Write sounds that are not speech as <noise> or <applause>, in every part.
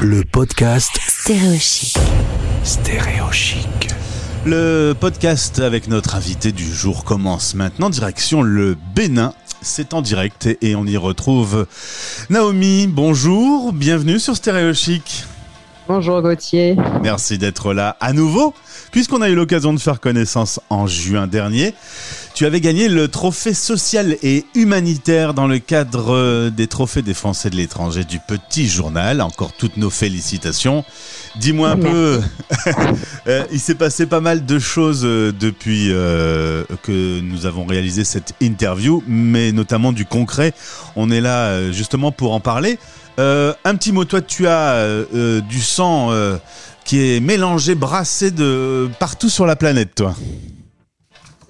Le podcast Stéréochic. Stéréochic. Le podcast avec notre invité du jour commence maintenant. Direction le Bénin. C'est en direct et on y retrouve Naomi. Bonjour, bienvenue sur Stéréochic. Bonjour Gauthier. Merci d'être là à nouveau, puisqu'on a eu l'occasion de faire connaissance en juin dernier. Tu avais gagné le trophée social et humanitaire dans le cadre des trophées des Français de l'étranger du Petit Journal. Encore toutes nos félicitations. Dis-moi un peu, <laughs> euh, il s'est passé pas mal de choses euh, depuis euh, que nous avons réalisé cette interview, mais notamment du concret. On est là justement pour en parler. Euh, un petit mot, toi tu as euh, du sang euh, qui est mélangé, brassé de partout sur la planète, toi.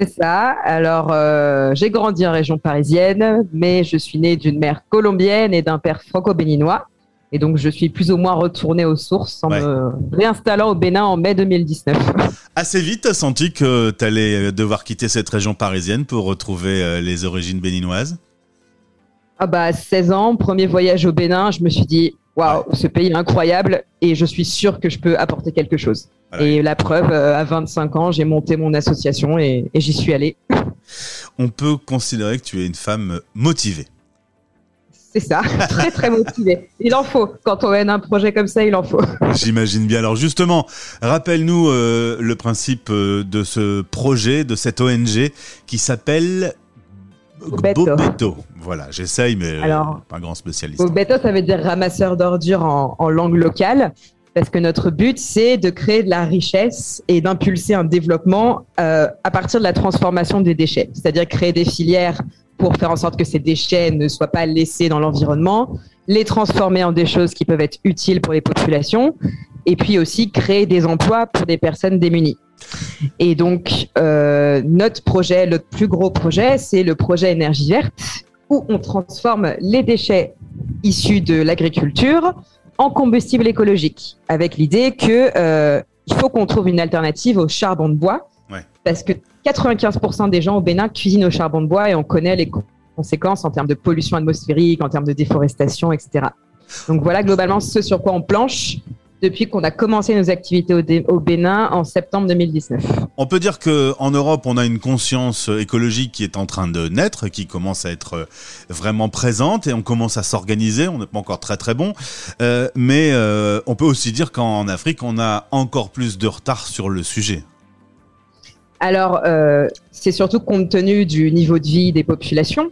C'est ça. Alors, euh, j'ai grandi en région parisienne, mais je suis née d'une mère colombienne et d'un père franco-béninois. Et donc, je suis plus ou moins retournée aux sources en Ouais. me réinstallant au Bénin en mai 2019. <laughs> Assez vite, t'as senti que t'allais devoir quitter cette région parisienne pour retrouver euh, les origines béninoises? Ah bah, 16 ans, premier voyage au Bénin, je me suis dit, waouh, ce pays est incroyable et je suis sûre que je peux apporter quelque chose. Voilà. Et la preuve, euh, à 25 ans, j'ai monté mon association et, et j'y suis allée. On peut considérer que tu es une femme motivée. C'est ça, <laughs> très très motivée. Il en faut. Quand on mène un projet comme ça, il en faut. <laughs> J'imagine bien. Alors justement, rappelle-nous euh, le principe euh, de ce projet, de cette ONG qui s'appelle Bobeto. Bobeto. Voilà, j'essaye, mais euh, Alors, pas un grand spécialiste. Bobeto, ça veut dire ramasseur d'ordures en, en langue locale. Parce que notre but, c'est de créer de la richesse et d'impulser un développement euh, à partir de la transformation des déchets. C'est-à-dire créer des filières pour faire en sorte que ces déchets ne soient pas laissés dans l'environnement, les transformer en des choses qui peuvent être utiles pour les populations, et puis aussi créer des emplois pour des personnes démunies. Et donc, euh, notre projet, notre plus gros projet, c'est le projet énergie verte, où on transforme les déchets issus de l'agriculture en combustible écologique, avec l'idée que euh, il faut qu'on trouve une alternative au charbon de bois, Ouais. parce que 95% des gens au Bénin cuisinent au charbon de bois et on connaît les co- conséquences en termes de pollution atmosphérique, en termes de déforestation, etc. Donc voilà globalement ce sur quoi on planche depuis qu'on a commencé nos activités au, Bénin en septembre 2019. On peut dire que en Europe, on a une conscience écologique qui est en train de naître, qui commence à être euh, vraiment présente et on commence à s'organiser. On n'est pas encore très très bon, Euh, mais euh, on peut aussi dire qu'en Afrique, on a encore plus de retard sur le sujet. Alors, euh, c'est surtout compte tenu du niveau de vie des populations.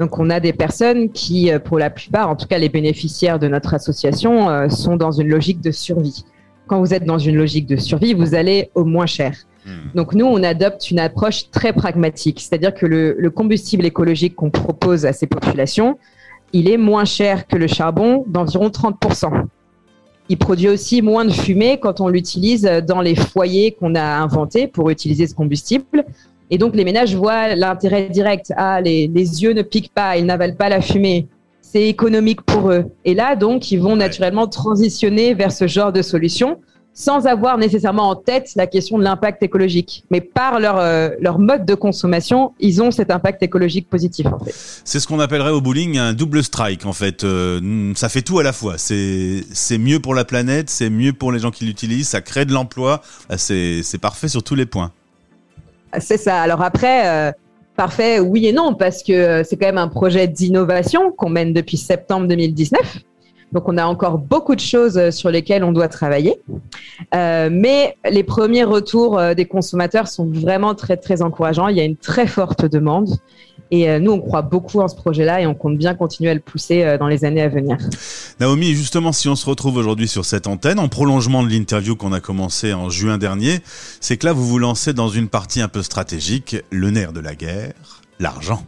Donc, on a des personnes qui, euh, pour la plupart, en tout cas les bénéficiaires de notre association, euh, sont dans une logique de survie. Quand vous êtes dans une logique de survie, vous allez au moins cher. Hmm. Donc, nous, on adopte une approche très pragmatique, c'est-à-dire que le, le combustible écologique qu'on propose à ces populations, il est moins cher que le charbon d'environ 30%. Il produit aussi moins de fumée quand on l'utilise dans les foyers qu'on a inventés pour utiliser ce combustible. Et donc, les ménages voient l'intérêt direct. Ah, les, les yeux ne piquent pas, ils n'avalent pas la fumée. C'est économique pour eux. Et là, donc, ils vont naturellement transitionner vers ce genre de solution sans avoir nécessairement en tête la question de l'impact écologique. Mais par leur, euh, leur mode de consommation, ils ont cet impact écologique positif, en fait. C'est ce qu'on appellerait au bowling un double strike en fait. Euh, ça fait tout à la fois. C'est c'est mieux pour la planète, c'est mieux pour les gens qui l'utilisent, ça crée de l'emploi. Ah, C'est c'est parfait sur tous les points. C'est ça. Alors après, euh, parfait, oui et non, parce que euh, c'est quand même un projet d'innovation qu'on mène depuis septembre 2019. Donc on a encore beaucoup de choses euh, sur lesquelles on doit travailler. Mais les premiers retours des consommateurs sont vraiment très, très encourageants. Il y a une très forte demande. Et euh, nous, on croit beaucoup en ce projet-là et on compte bien continuer à le pousser euh, dans les années à venir. Naomi, justement, si on se retrouve aujourd'hui sur cette antenne, en prolongement de l'interview qu'on a commencé en juin dernier, c'est que là, vous vous lancez dans une partie un peu stratégique, le nerf de la guerre, l'argent.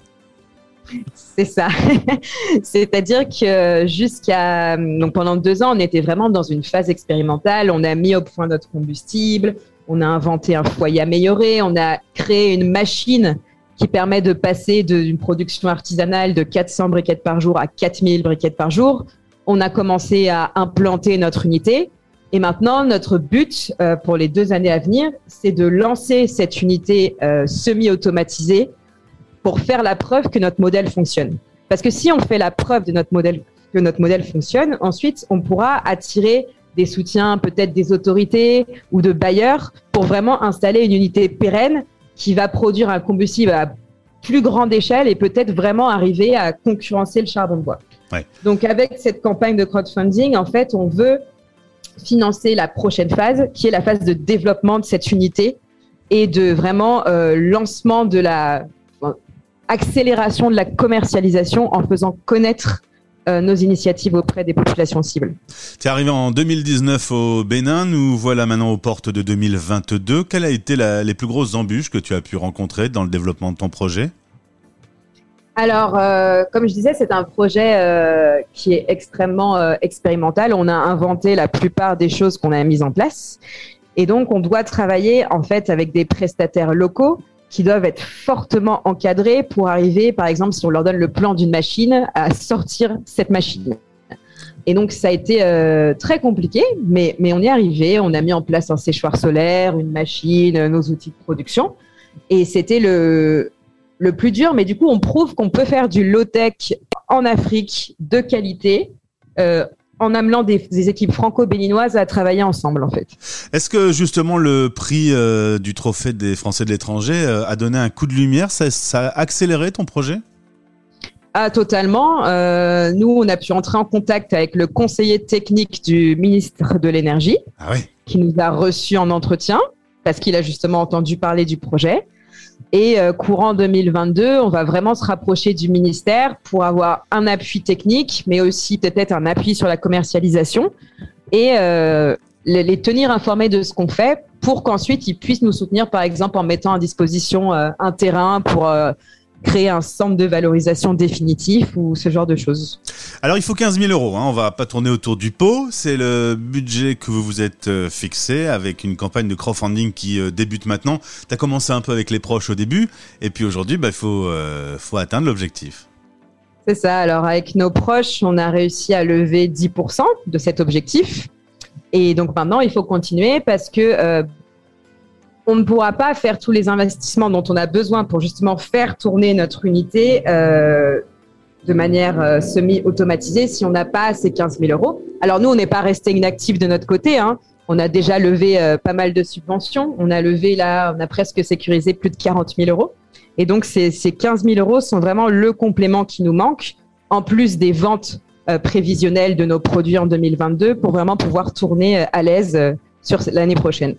C'est ça. <laughs> C'est-à-dire que jusqu'à donc pendant deux ans, on était vraiment dans une phase expérimentale. On a mis au point notre combustible, on a inventé un foyer amélioré, on a créé une machine permet de passer d'une production artisanale de 400 briquettes par jour à 4000 briquettes par jour. On a commencé à implanter notre unité. Et maintenant, notre but euh, pour les deux années à venir, c'est de lancer cette unité euh, semi-automatisée pour faire la preuve que notre modèle fonctionne. Parce que si on fait la preuve de notre modèle que notre modèle fonctionne, ensuite, on pourra attirer des soutiens peut-être des autorités ou de bailleurs pour vraiment installer une unité pérenne qui va produire un combustible à plus grande échelle et peut-être vraiment arriver à concurrencer le charbon de bois. Donc avec cette campagne de crowdfunding, en fait, on veut financer la prochaine phase, qui est la phase de développement de cette unité et de vraiment euh, lancement de la accélération de la commercialisation en faisant connaître euh, nos initiatives auprès des populations cibles. Tu es arrivé en 2019 au Bénin, nous voilà maintenant aux portes de 2022. Quelles a été les plus grosses embûches que tu as pu rencontrer dans le développement de ton projet? Alors, euh, comme je disais, c'est un projet euh, qui est extrêmement expérimental. On a inventé la plupart des choses qu'on a mises en place. Et donc, on doit travailler en fait avec des prestataires locaux qui doivent être fortement encadrés pour arriver, par exemple, si on leur donne le plan d'une machine, à sortir cette machine. Et donc, ça a été euh, très compliqué, mais, mais on y est arrivé. On a mis en place un séchoir solaire, une machine, nos outils de production. Et c'était le, le plus dur, mais du coup, on prouve qu'on peut faire du low-tech en Afrique de qualité euh, en amenant des, équipes franco-béninoises à travailler ensemble en fait. Est-ce que justement le prix euh, du trophée des Français de l'étranger euh, a donné un coup de lumière? Ça, a accéléré ton projet? Ah, totalement. Euh, nous, on a pu entrer en contact avec le conseiller technique du ministre de l'Énergie, ah qui nous a reçus en entretien parce qu'il a justement entendu parler du projet. Et euh, courant 2022, on va vraiment se rapprocher du ministère pour avoir un appui technique, mais aussi peut-être un appui sur la commercialisation et euh, les, tenir informés de ce qu'on fait pour qu'ensuite ils puissent nous soutenir, par exemple, en mettant à disposition euh, un terrain pour créer un centre de valorisation définitif ou ce genre de choses. Alors il faut 15 000 euros, hein. on va pas tourner autour du pot, c'est le budget que vous vous êtes euh, fixé avec une campagne de crowdfunding qui euh, débute maintenant. Tu as commencé un peu avec les proches au début et puis aujourd'hui bah, il faut, euh, faut atteindre l'objectif. C'est ça, alors avec nos proches on a réussi à lever 10% de cet objectif. Et donc maintenant, il faut continuer parce que on ne pourra pas faire tous les investissements dont on a besoin pour justement faire tourner notre unité euh, de manière euh, semi-automatisée si on n'a pas ces 15 000 euros. Alors nous, on n'est pas resté inactif de notre côté. Hein. On a déjà levé euh, pas mal de subventions. On a levé là, on a presque sécurisé plus de 40 000 euros. Et donc ces, ces 15 000 euros sont vraiment le complément qui nous manque, en plus des ventes prévisionnelles de nos produits en 2022, pour vraiment pouvoir tourner à l'aise sur l'année prochaine.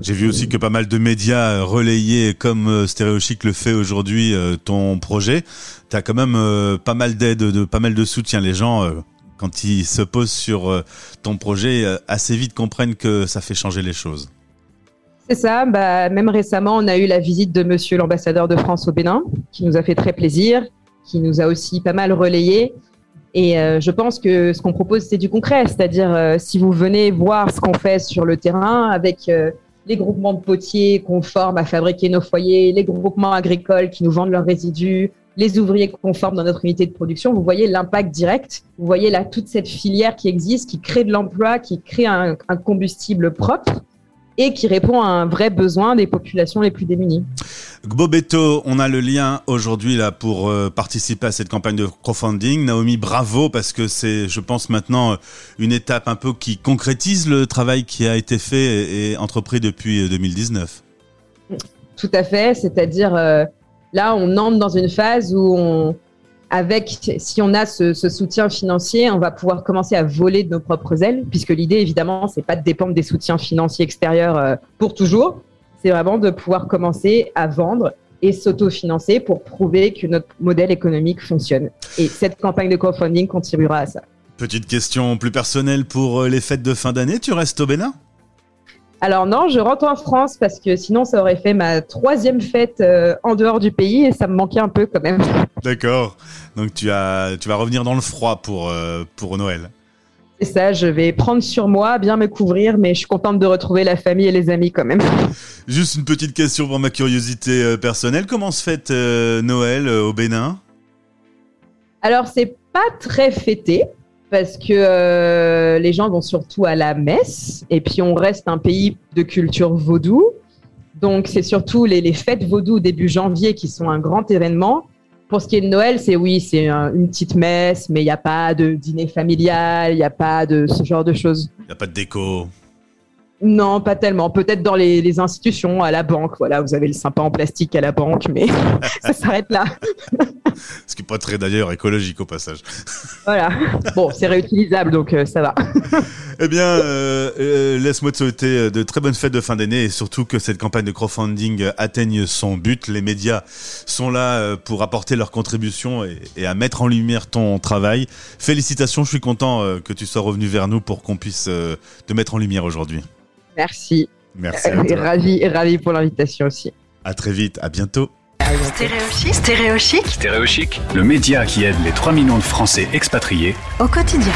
J'ai vu aussi que pas mal de médias euh, relayaient, comme euh, Stéréochic le fait aujourd'hui, euh, ton projet. Tu as quand même pas mal d'aide, de, pas mal de soutien. Les gens, quand ils se posent sur ton projet, assez vite comprennent que ça fait changer les choses. C'est ça. Bah, même récemment, on a eu la visite de monsieur l'ambassadeur de France au Bénin, qui nous a fait très plaisir, qui nous a aussi pas mal relayé. Et euh, je pense que ce qu'on propose, c'est du concret, c'est-à-dire euh, si vous venez voir ce qu'on fait sur le terrain avec euh, les groupements de potiers qu'on forme à fabriquer nos foyers, les groupements agricoles qui nous vendent leurs résidus, les ouvriers qu'on forme dans notre unité de production, vous voyez l'impact direct. Vous voyez là toute cette filière qui existe, qui crée de l'emploi, qui crée un, un combustible propre et qui répond à un vrai besoin des populations les plus démunies. Gbobeto, on a le lien aujourd'hui là pour euh, participer à cette campagne de crowdfunding. Naomi, bravo parce que c'est, je pense maintenant, une étape un peu qui concrétise le travail qui a été fait et, entrepris depuis 2019. Tout à fait, c'est-à-dire euh, là, on entre dans une phase où on, avec, si on a ce, soutien financier, on va pouvoir commencer à voler de nos propres ailes, puisque l'idée, évidemment, c'est pas de dépendre des soutiens financiers extérieurs euh, pour toujours. C'est vraiment de pouvoir commencer à vendre et s'autofinancer pour prouver que notre modèle économique fonctionne. Et cette campagne de crowdfunding contribuera à ça. Petite question plus personnelle pour euh, les fêtes de fin d'année. Tu restes au Bénin? Alors non, je rentre en France parce que sinon ça aurait fait ma troisième fête euh, en dehors du pays et ça me manquait un peu quand même. <laughs> D'accord. Donc tu as, tu vas revenir dans le froid pour euh, pour Noël. C'est ça. Je vais prendre sur moi, bien me couvrir, mais je suis contente de retrouver la famille et les amis quand même. <laughs> Juste une petite question pour ma curiosité euh, personnelle. Comment se fête Noël au Bénin? Alors c'est pas très fêté parce que euh, les gens vont surtout à la messe et puis on reste un pays de culture vaudou. Donc c'est surtout les, fêtes vaudou début janvier qui sont un grand événement. pour ce qui est de Noël, c'est oui, c'est une petite messe, mais il n'y a pas de dîner familial, il n'y a pas de ce genre de choses. Il n'y a pas de déco. Non, pas tellement. Peut-être dans les, institutions, à la banque. Voilà, vous avez le sympa en plastique à la banque, mais <laughs> ça s'arrête là. <laughs> <laughs> Ce qui n'est pas très d'ailleurs écologique au passage. Voilà. Bon, c'est réutilisable, donc euh, ça va. <laughs> eh bien, euh, euh, laisse-moi te souhaiter de très bonnes fêtes de fin d'année et surtout que cette campagne de crowdfunding atteigne son but. Les médias sont là pour apporter leur contribution et, et à mettre en lumière ton travail. Félicitations, je suis content que tu sois revenu vers nous pour qu'on puisse te mettre en lumière aujourd'hui. Merci. Merci. et ravi, et ravi pour l'invitation aussi. À très vite, à bientôt. Stéréochic. Stéréochic. Stéréochic, le média qui aide les 3 millions de Français expatriés au quotidien.